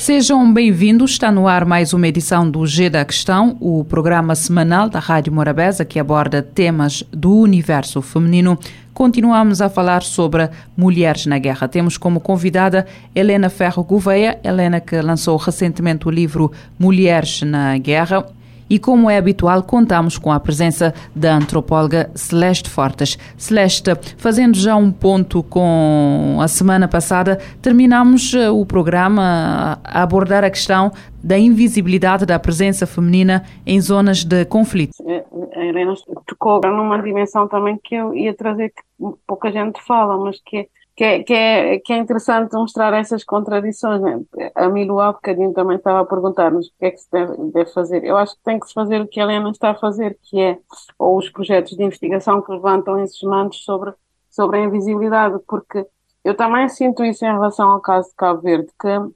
Sejam bem-vindos. Está no ar mais uma edição do G da Questão, o programa semanal da Rádio Morabeza que aborda temas do universo feminino. Continuamos a falar sobre mulheres na guerra. Temos como convidada Helena Ferro Gouveia, Helena que lançou recentemente o livro Mulheres na Guerra, e, como é habitual, contamos com a presença da antropóloga Celeste Fortes. Celeste, fazendo já um ponto com a semana passada, terminamos eh, o programa a abordar a questão da invisibilidade da presença feminina em zonas de conflito. É, a Helena tocou numa dimensão também que eu ia trazer que pouca gente fala, mas que é que é, que é, que é interessante mostrar essas contradições. Né? A Milu há bocadinho também estava a perguntar-nos o que é que se deve, deve, fazer. Eu acho que tem que se fazer o que a Helena está a fazer, que é, ou os projetos de investigação que levantam esses mantos sobre, sobre a invisibilidade, porque eu também sinto isso em relação ao caso de Cabo Verde, que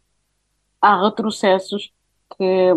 há retrocessos que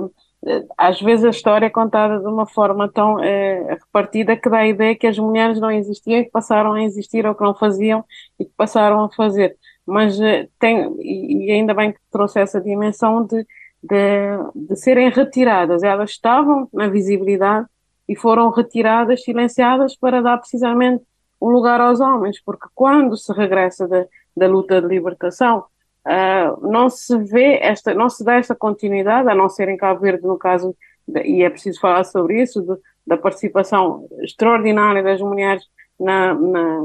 às vezes a história é contada de uma forma tão é, repartida que dá a ideia que as mulheres não existiam e que passaram a existir ou que não faziam e que passaram a fazer. Mas é, tem, e ainda bem que trouxe essa dimensão de, de, de serem retiradas. Elas estavam na visibilidade e foram retiradas, silenciadas para dar precisamente um lugar aos homens, porque quando se regressa da, da luta de libertação, uh, não se vê esta, não se dá esta continuidade, a não ser em Cabo Verde, no caso, e é preciso falar sobre isso, de, da participação extraordinária das mulheres na, na,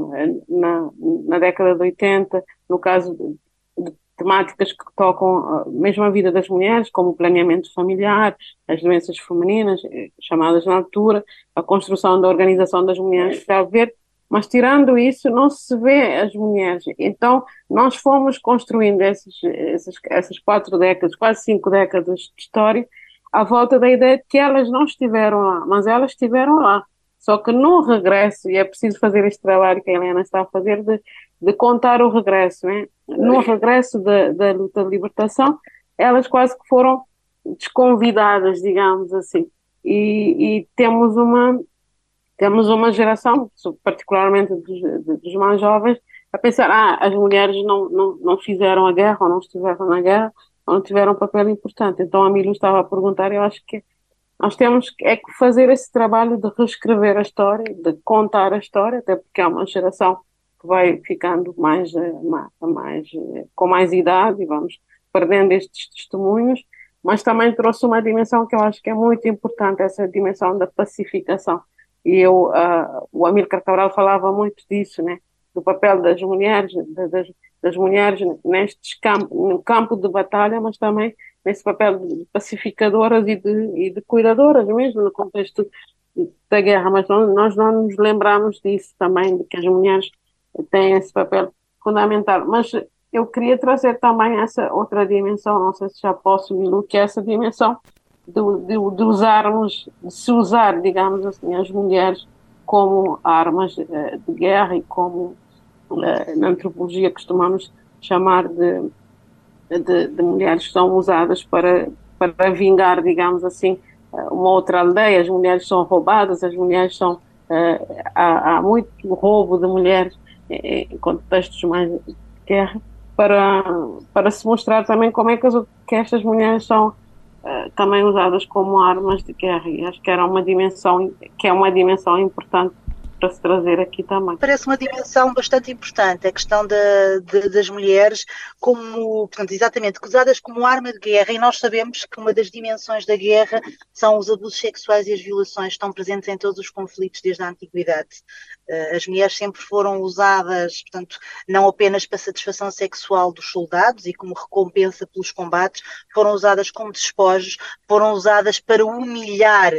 na, na década de 80, no caso de, de temáticas que tocam ah, mesmo a vida das mulheres, como o planeamento familiar, as doenças femininas, eh, chamadas na altura, a construção da organização das mulheres de Cabo Verde, mas tirando isso, não se vê as mulheres. Então, nós fomos construindo esses, esses, essas quatro décadas, quase cinco décadas de história, à volta da ideia de que elas não estiveram lá, mas elas estiveram lá. Só que no regresso, e é preciso fazer este trabalho que a Helena está a fazer, de, de contar o regresso, né? no regresso da, da luta de libertação, elas quase que foram desconvidadas, digamos assim. E, e temos uma temos uma geração, particularmente dos, dos, mais jovens, a pensar, ah, as mulheres não, não, não fizeram a guerra, ou não estiveram na guerra, ou não tiveram um papel importante. Então a Milo estava a perguntar, eu acho que nós temos é que fazer esse trabalho de reescrever a história, de contar a história, até porque há uma geração que vai ficando mais, eh, mais eh, com mais idade e vamos perdendo estes testemunhos, mas também trouxe uma dimensão que eu acho que é muito importante, essa dimensão da pacificação e eu, uh, o Amílcar Cabral falava muito disso, né? Do papel das mulheres, das, das mulheres nestes campos, no campo de batalha, mas também nesse papel de pacificadoras e de, e de cuidadoras mesmo no contexto da guerra, mas não, nós não nos lembramos disso também, de que as mulheres têm esse papel fundamental. Mas eu queria trazer também essa outra dimensão, não sei se já posso, Milu, que é essa dimensão de, de, de, usarmos, de se usar, digamos assim, as mulheres como armas eh, de guerra e como eh, na antropologia costumamos chamar de, de, de, mulheres que são usadas para, para vingar, digamos assim, eh, uma outra aldeia. As mulheres são roubadas, as mulheres são. há, há muito roubo de mulheres em contextos mais de guerra para, para se mostrar também como é que, as, que estas mulheres são eh, também usadas como armas de guerra. E acho que era uma dimensão que é uma dimensão importante para se trazer aqui também. Parece uma dimensão bastante importante a questão de, das mulheres como, portanto, exatamente, usadas como arma de guerra e nós sabemos que uma das dimensões da guerra são os abusos sexuais e as violações estão presentes em todos os conflitos desde a antiguidade. Eh, as mulheres sempre foram usadas, portanto, não apenas para satisfação sexual dos soldados e como recompensa pelos combates, foram usadas como despojos, foram usadas para humilhar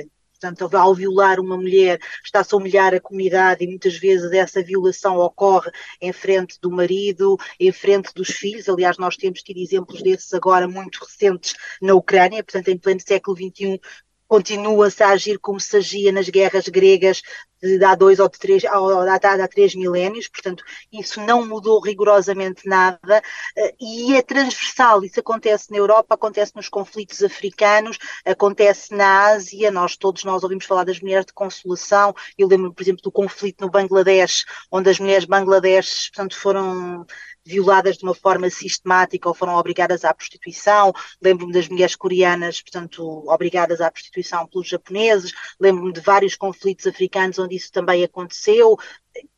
Portanto, ao violar uma mulher, está-se a humilhar a comunidade e muitas vezes essa violação ocorre em frente do marido, em frente dos filhos. Aliás, nós temos tido exemplos desses agora muito recentes na Ucrânia, portanto, em pleno século XXI, continua-se a agir como se agia nas guerras gregas de, há dois ou de três, há, há, três milénios, portanto, isso não mudou rigorosamente nada uh, e é transversal. Isso acontece na Europa, acontece nos conflitos africanos, acontece na Ásia. Nós todos nós ouvimos falar das mulheres de consolação. Eu lembro, por exemplo, do conflito no Bangladesh, onde as mulheres bangladeshes, portanto, foram violadas de uma forma sistemática ou foram obrigadas à prostituição. Lembro-me das mulheres coreanas, portanto, obrigadas à prostituição pelos japoneses. Lembro-me de vários conflitos africanos onde isso também aconteceu.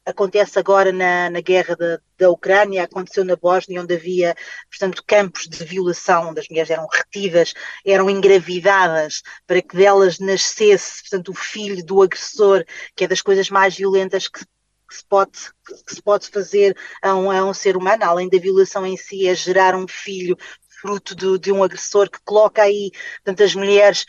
Acontece agora na, na guerra da, Ucrânia, aconteceu na Bósnia, onde havia, portanto, campos de violação, onde as mulheres eram retidas, eram engravidadas para que delas nascesse, portanto, o filho do agressor, que é das coisas mais violentas que que se pode, que se pode fazer a um, a um ser humano, além da violação em si, é gerar um filho fruto de, de um agressor que coloca aí tantas mulheres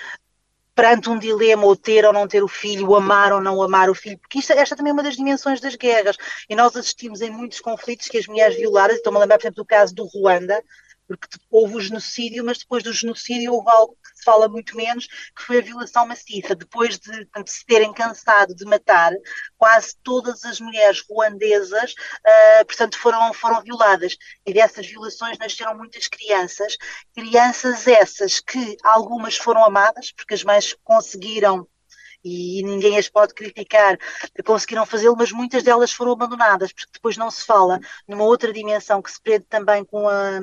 perante um dilema, ou ter ou não ter o filho, amar ou não amar o filho, porque isto, esta também é uma das dimensões das guerras, e nós assistimos em muitos conflitos que as mulheres violadas, estou-me a lembrar, por exemplo, do caso do Ruanda, porque houve o genocídio, mas depois do genocídio houve algo que se fala muito menos, que foi a violação maciça. Depois de, de se terem cansado de matar, quase todas as mulheres ruandesas, uh, portanto, foram, foram violadas. E dessas violações nasceram muitas crianças, crianças essas que algumas foram amadas, porque as mães conseguiram e ninguém as pode criticar, conseguiram fazê-lo, mas muitas delas foram abandonadas, porque depois não se fala numa outra dimensão que se prende também com, a,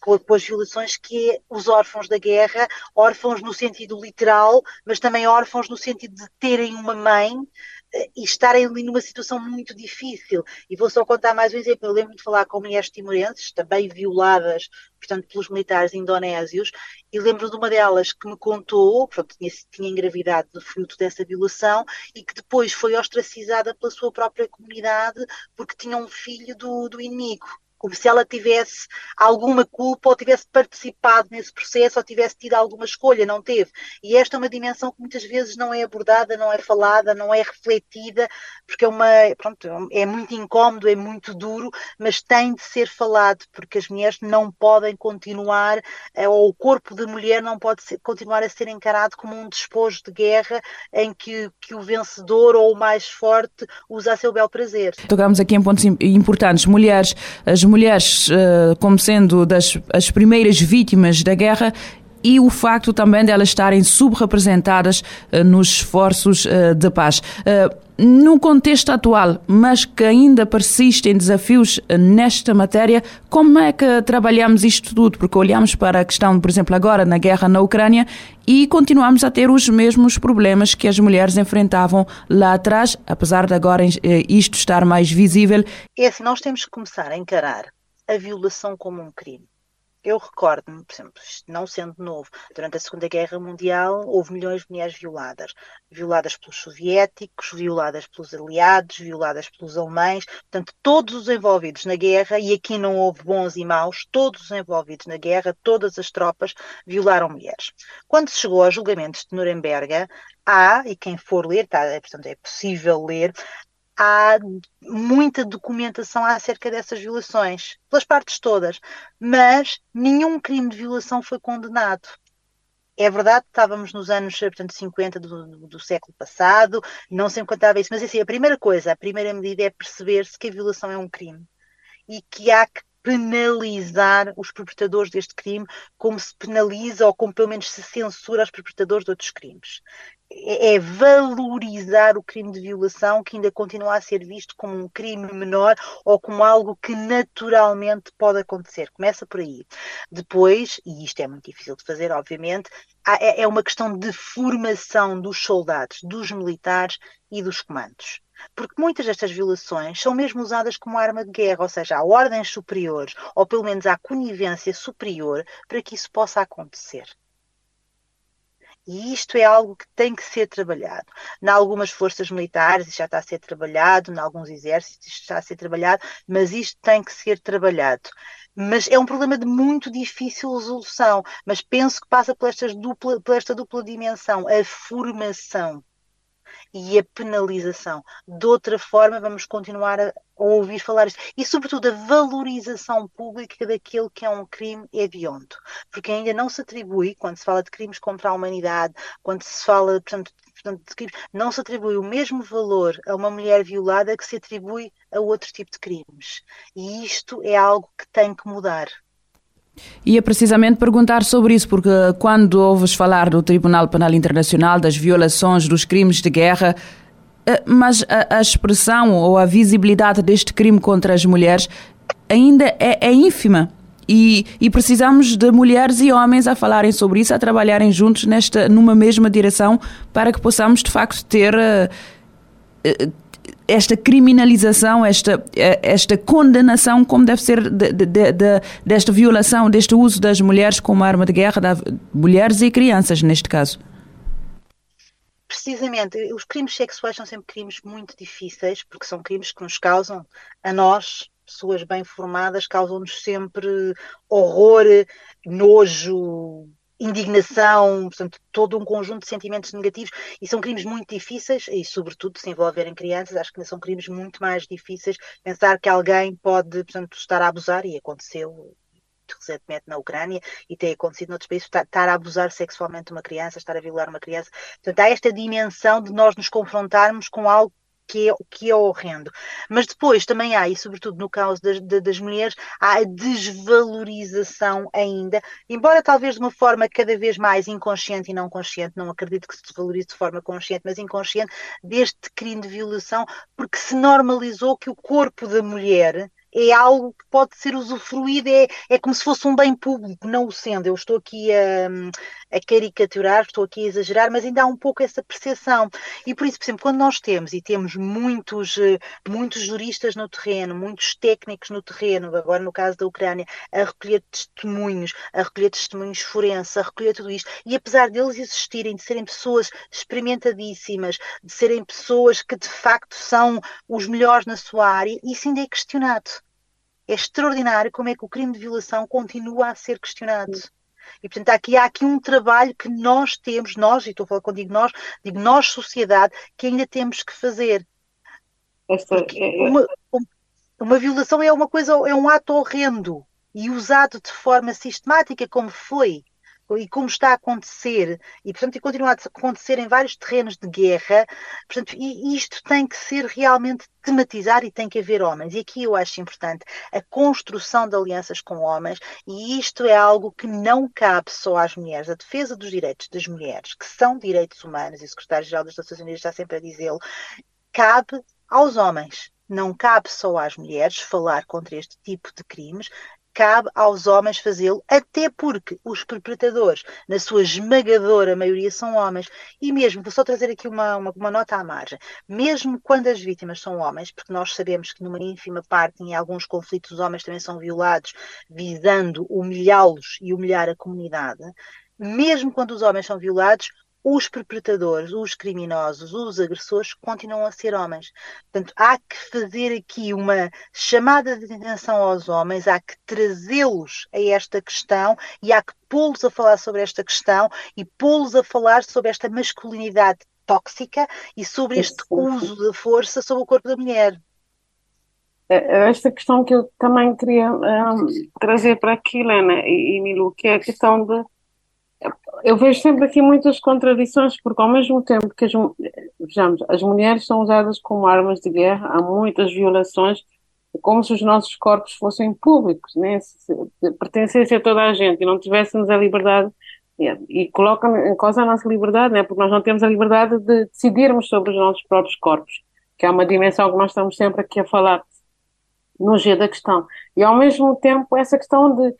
com, a, com as violações, que é os órfãos da guerra, órfãos no sentido literal, mas também órfãos no sentido de terem uma mãe e estarem ali numa situação muito difícil. E vou só contar mais um exemplo. Eu lembro de falar com mulheres timorenses, também violadas, portanto, pelos militares indonésios, e lembro de uma delas que me contou, portanto, tinha, tinha engravidado de fruto dessa violação, e que depois foi ostracizada pela sua própria comunidade porque tinha um filho do, do inimigo como se ela tivesse alguma culpa ou tivesse participado nesse processo ou tivesse tido alguma escolha, não teve. E esta é uma dimensão que muitas vezes não é abordada, não é falada, não é refletida, porque é uma, pronto, é muito incómodo, é muito duro, mas tem de ser falado, porque as mulheres não podem continuar, eh, ou o corpo de mulher não pode ser, continuar a ser encarado como um despojo de guerra em que, que o vencedor ou o mais forte usa a seu bel prazer. Tocamos aqui em pontos importantes. Mulheres, as mulheres uh, como sendo das as primeiras vítimas da guerra e o facto também de elas estarem subrepresentadas uh, nos esforços uh, de paz. No contexto atual, mas que ainda persistem desafios nesta matéria, como é que trabalhamos isto tudo? Porque olhamos para a questão, por exemplo, agora na guerra na Ucrânia e continuamos a ter os mesmos problemas que as mulheres enfrentavam lá atrás, apesar de agora isto estar mais visível. É assim, nós temos que começar a encarar a violação como um crime. Eu recordo-me, por exemplo, não sendo novo, durante a Segunda Guerra Mundial houve milhões de mulheres violadas. Violadas pelos soviéticos, violadas pelos aliados, violadas pelos alemães. Portanto, todos os envolvidos na guerra, e aqui não houve bons e maus, todos os envolvidos na guerra, todas as tropas violaram mulheres. Quando se chegou aos julgamentos de Nuremberg, há, e quem for ler, tá, portanto é possível ler, há muita documentação acerca dessas violações, pelas partes todas, mas nenhum crime de violação foi condenado. É verdade que estávamos nos anos portanto, 50 do, do, do século passado, não se encontrava isso, mas assim, a primeira coisa, a primeira medida é perceber-se que a violação é um crime e que há que penalizar os perpetradores deste crime como se penaliza ou como pelo menos se censura os perpetradores de outros crimes. É, é valorizar o crime de violação que ainda continua a ser visto como um crime menor ou como algo que naturalmente pode acontecer. Começa por aí. Depois, e isto é muito difícil de fazer, obviamente, é, é uma questão de formação dos soldados, dos militares e dos comandos porque muitas destas violações são mesmo usadas como arma de guerra, ou seja, há ordens superiores, ou pelo menos há conivência superior para que isso possa acontecer. E isto é algo que tem que ser trabalhado. Em algumas forças militares isto já está a ser trabalhado, em alguns exércitos isto está a ser trabalhado, mas isto tem que ser trabalhado. Mas é um problema de muito difícil resolução. Mas penso que passa por, dupla, por esta dupla dimensão, a formação e a penalização. De outra forma, vamos continuar a ouvir falar isto. E, sobretudo, a valorização pública daquele que é um crime hediondo. Porque ainda não se atribui, quando se fala de crimes contra a humanidade, quando se fala, portanto, portanto, de crimes, não se atribui o mesmo valor a uma mulher violada que se atribui a outro tipo de crimes. E isto é algo que tem que mudar. Ia precisamente perguntar sobre isso, porque quando ouves falar do Tribunal Penal Internacional, das violações, dos crimes de guerra, eh, mas a, a expressão ou a visibilidade deste crime contra as mulheres ainda é, é ínfima. E, e, precisamos de mulheres e homens a falarem sobre isso, a trabalharem juntos nesta, numa mesma direção, para que possamos de facto ter uh, esta criminalização, esta, esta condenação, como deve ser de, de, de, desta violação, deste uso das mulheres como arma de guerra, de mulheres e crianças, neste caso. Precisamente, os crimes sexuais são sempre crimes muito difíceis, porque são crimes que nos causam, a nós, pessoas bem formadas, causam-nos sempre horror, nojo, indignação, portanto, todo um conjunto de sentimentos negativos, e são crimes muito difíceis, e sobretudo se envolverem crianças, acho que são crimes muito mais difíceis. Pensar que alguém pode, portanto, estar a abusar, e aconteceu recentemente na Ucrânia e tem acontecido noutros países, estar, estar a abusar sexualmente uma criança, estar a violar uma criança. Portanto, há esta dimensão de nós nos confrontarmos com algo que é, que é horrendo. Mas depois também há, e sobretudo no caso das, das mulheres, há a desvalorização ainda, embora talvez de uma forma cada vez mais inconsciente e não consciente, não acredito que se desvalorize de forma consciente, mas inconsciente, deste crime de violação, porque se normalizou que o corpo da mulher é algo que pode ser usufruído, é, é como se fosse um bem público, não o sendo. Eu estou aqui a, a caricaturar, estou aqui a exagerar, mas ainda há um pouco essa percepção. E por isso, por exemplo, quando nós temos, e temos muitos, eh, muitos juristas no terreno, muitos técnicos no terreno, agora no caso da Ucrânia, a recolher testemunhos, a recolher testemunhos forenses, a recolher tudo isto, e apesar deles existirem, de serem pessoas experimentadíssimas, de serem pessoas que de facto são os melhores na sua área, isso ainda é questionado. É extraordinário como é que o crime de violação continua a ser questionado. E, portanto, aqui, há aqui um trabalho que nós temos, nós, e estou a falar contigo nós, digo nós, sociedade, que ainda temos que fazer. Esta, é, é... Uma, uma violação é uma coisa, é um ato horrendo e usado de forma sistemática, como foi e como está a acontecer, e portanto e continua a acontecer em vários terrenos de guerra, portanto, e isto tem que ser realmente tematizar e tem que haver homens. E aqui eu acho importante a construção de alianças com homens, e isto é algo que não cabe só às mulheres. A defesa dos direitos das mulheres, que são direitos humanos, e o secretário-geral das Nações Unidas está sempre a dizê-lo, cabe aos homens. Não cabe só às mulheres falar contra este tipo de crimes, cabe aos homens fazê-lo, até porque os perpetradores, na sua esmagadora maioria, são homens. E mesmo, vou só trazer aqui uma, uma, uma, nota à margem, mesmo quando as vítimas são homens, porque nós sabemos que numa ínfima parte, em alguns conflitos, os homens também são violados, visando humilhá-los e humilhar a comunidade, mesmo quando os homens são violados, os perpetradores, os criminosos, os agressores continuam a ser homens. Portanto, há que fazer aqui uma chamada de atenção aos homens, há que trazê-los a esta questão e há que pô-los a falar sobre esta questão e pô-los a falar sobre esta masculinidade tóxica e sobre este uso da força sobre o corpo da mulher. É, é esta questão que eu também queria um, trazer para aqui, Helena e, e Milu, que é a questão de eu vejo sempre aqui muitas contradições, porque ao mesmo tempo que as, vejamos, as mulheres são usadas como armas de guerra, há muitas violações, como se os nossos corpos fossem públicos, né? se, se pertencessem a toda a gente e não tivéssemos a liberdade, e, e em causa a nossa liberdade, né? porque nós não temos a liberdade de decidirmos sobre os nossos próprios corpos, que é uma dimensão que nós estamos sempre aqui a falar no G da questão. E ao mesmo tempo essa questão de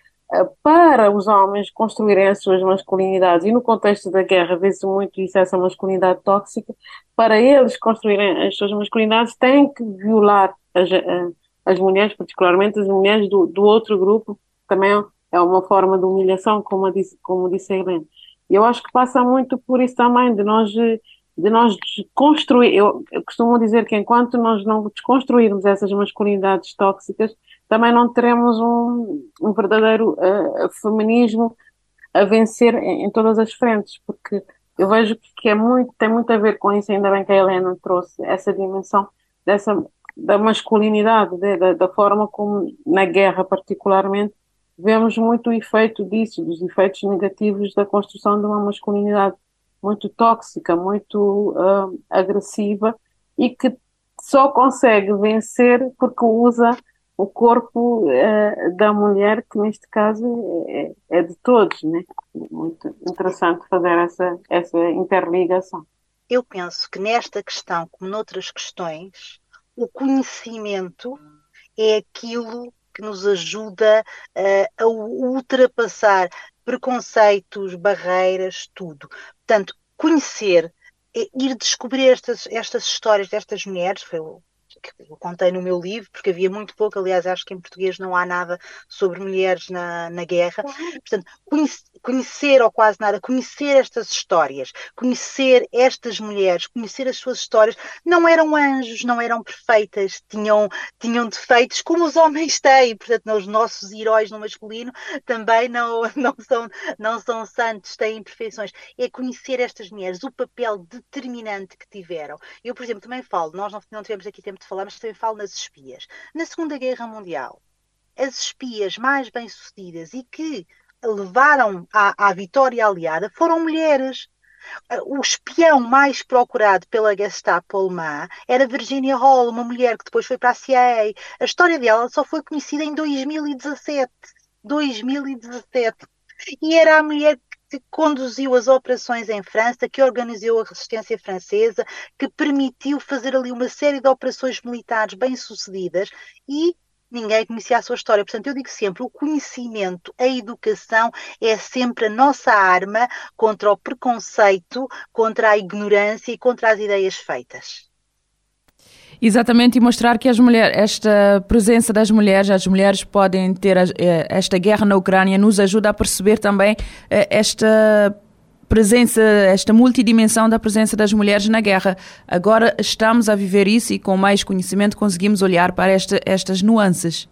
para os homens construírem as suas masculinidades, e no contexto da guerra vê-se muito isso, essa masculinidade tóxica, para eles construírem as suas masculinidades, têm que violar as, eh, as mulheres, particularmente as mulheres do, do outro grupo, também é uma forma de humilhação, como disse, como disse a Helena. Eu acho que passa muito por isso também, de nós, de nós construir. Eu, eu costumo dizer que enquanto nós não desconstruirmos essas masculinidades tóxicas, também não teremos um, um verdadeiro uh, feminismo a vencer em, em, todas as frentes, porque eu vejo que é muito, tem muito a ver com isso, ainda bem que a Helena trouxe essa dimensão dessa, da masculinidade, de, da, da forma como na guerra particularmente vemos muito o efeito disso, dos efeitos negativos da construção de uma masculinidade muito tóxica, muito uh, agressiva e que só consegue vencer porque usa o corpo uh, da mulher, que neste caso é, é, de todos, né? Muito interessante fazer essa, essa interligação. Eu penso que nesta questão, como noutras questões, o conhecimento é aquilo que nos ajuda uh, a ultrapassar preconceitos, barreiras, tudo. Portanto, conhecer, é ir descobrir estas, estas histórias destas mulheres, foi o que eu contei no meu livro, porque havia muito pouco, aliás, acho que em português não há nada sobre mulheres na, na guerra. Portanto, conhecer, ou quase nada, conhecer estas histórias, conhecer estas mulheres, conhecer as suas histórias, não eram anjos, não eram perfeitas, tinham, tinham defeitos como os homens têm, portanto, os nossos heróis no masculino também não, não, são, não são santos, têm imperfeições. É conhecer estas mulheres, o papel determinante que tiveram. Eu, por exemplo, também falo, nós não, não tivemos aqui tempo de falar, mas também falo nas espias. Na Segunda Guerra Mundial, as espias mais bem-sucedidas e que levaram à, à vitória aliada foram mulheres. O espião mais procurado pela Gestapo alemã era Virginia Hall, uma mulher que depois foi para a CIA. A história dela só foi conhecida em 2017. 2017. E era a mulher que conduziu as operações em França, que organizou a resistência francesa, que permitiu fazer ali uma série de operações militares bem-sucedidas e ninguém conhecia a sua história. Portanto, eu digo sempre: o conhecimento, a educação é sempre a nossa arma contra o preconceito, contra a ignorância e contra as ideias feitas. Exatamente, e mostrar que as mulheres, esta presença das mulheres, as mulheres podem ter eh, esta guerra na Ucrânia, nos ajuda a perceber também eh, esta presença, esta multidimensão da presença das mulheres na guerra. Agora estamos a viver isso e com mais conhecimento conseguimos olhar para esta, estas nuances.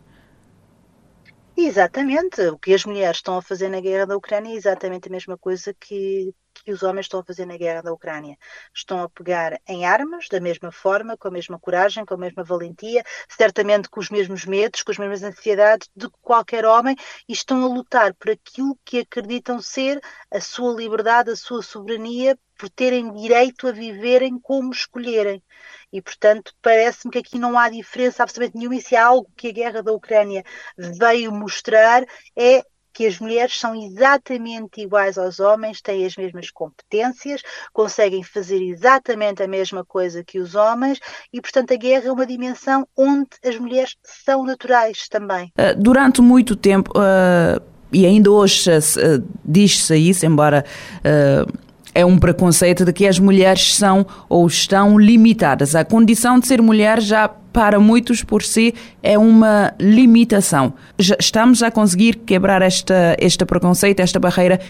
Exatamente. O que as mulheres estão a fazer na guerra da Ucrânia é exatamente a mesma coisa que, que os homens estão a fazer na guerra da Ucrânia. Estão a pegar em armas da mesma forma, com a mesma coragem, com a mesma valentia, certamente com os mesmos medos, com as mesmas ansiedades de qualquer homem e estão a lutar por aquilo que acreditam ser a sua liberdade, a sua soberania, por terem direito a viverem como escolherem. E, portanto, parece-me que aqui não há diferença absolutamente nenhuma. E se há algo que a guerra da Ucrânia veio mostrar, é que as mulheres são exatamente iguais aos homens, têm as mesmas competências, conseguem fazer exatamente a mesma coisa que os homens e, portanto, a guerra é uma dimensão onde as mulheres são naturais também. Eh, durante muito tempo, uh, e ainda hoje uh, diz-se isso, embora. Uh, é um preconceito de que as mulheres são ou estão limitadas. A condição de ser mulher já para muitos por si é uma limitação. Já estamos a conseguir quebrar esta, este preconceito, esta barreira?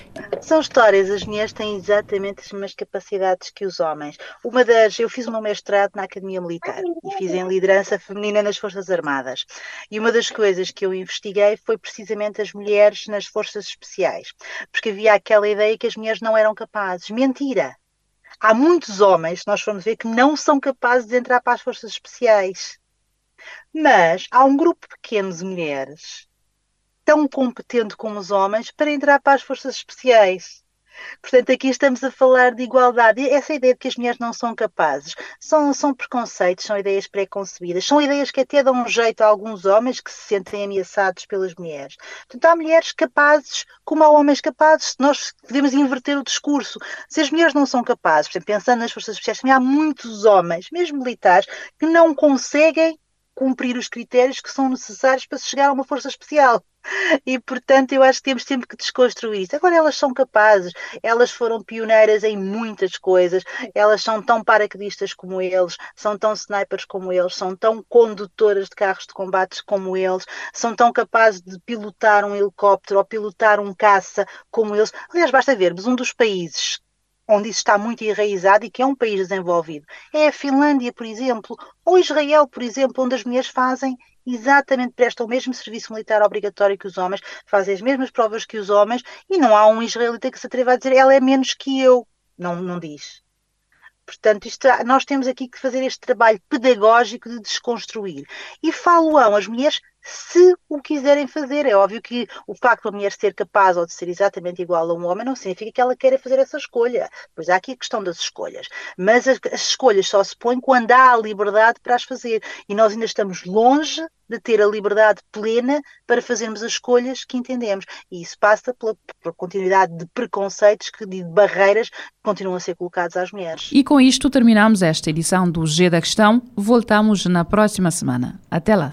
São histórias, as mulheres têm exatamente as mesmas capacidades que os homens. Uma das, eu fiz o meu mestrado na Academia Militar e fiz em liderança feminina nas Forças Armadas. E uma das coisas que eu investiguei foi precisamente as mulheres nas Forças Especiais, porque havia aquela ideia que as mulheres não eram capazes. Mentira! Há muitos homens, nós formos ver, que não são capazes de entrar para as forças especiais. Mas há um grupo pequeno de mulheres tão competente como os homens para entrar para as forças especiais. Portanto, aqui estamos a falar de igualdade. Essa ideia de que as mulheres não são capazes são, são preconceitos, são ideias pré-concebidas, são ideias que até dão um jeito a alguns homens que se sentem ameaçados pelas mulheres. Portanto, há mulheres capazes como há homens capazes. Nós devemos inverter o discurso. Se as mulheres não são capazes, exemplo, pensando nas forças especiais, também há muitos homens, mesmo militares, que não conseguem cumprir os critérios que são necessários para se chegar a uma força especial. E, portanto, eu acho que temos sempre que desconstruir isso. Agora, elas são capazes, elas foram pioneiras em muitas coisas, elas são tão paraquedistas como eles, são tão snipers como eles, são tão condutoras de carros de combates como eles, são tão capazes de pilotar um helicóptero ou pilotar um caça como eles. Aliás, basta vermos um dos países onde isso está muito enraizado e que é um país desenvolvido. É a Finlândia, por exemplo, ou Israel, por exemplo, onde as mulheres fazem exatamente, prestam o mesmo serviço militar obrigatório que os homens, fazem as mesmas provas que os homens e não há um israelita que se atreva a dizer ela é menos que eu. Não, não diz. Portanto, isto, nós temos aqui que fazer este trabalho pedagógico de desconstruir. E falo-ão, as mulheres se o quiserem fazer. É óbvio que o facto de uma mulher ser capaz ou de ser exatamente igual a um homem não significa que ela queira fazer essa escolha. Pois há aqui a questão das escolhas. Mas as, as escolhas só se põem quando há a liberdade para as fazer. E nós ainda estamos longe de ter a liberdade plena para fazermos as escolhas que entendemos. E isso passa pela, pela continuidade de preconceitos, que, de barreiras que continuam a ser colocados às mulheres. E com isto terminamos esta edição do G da Questão. Voltamos na próxima semana. Até lá.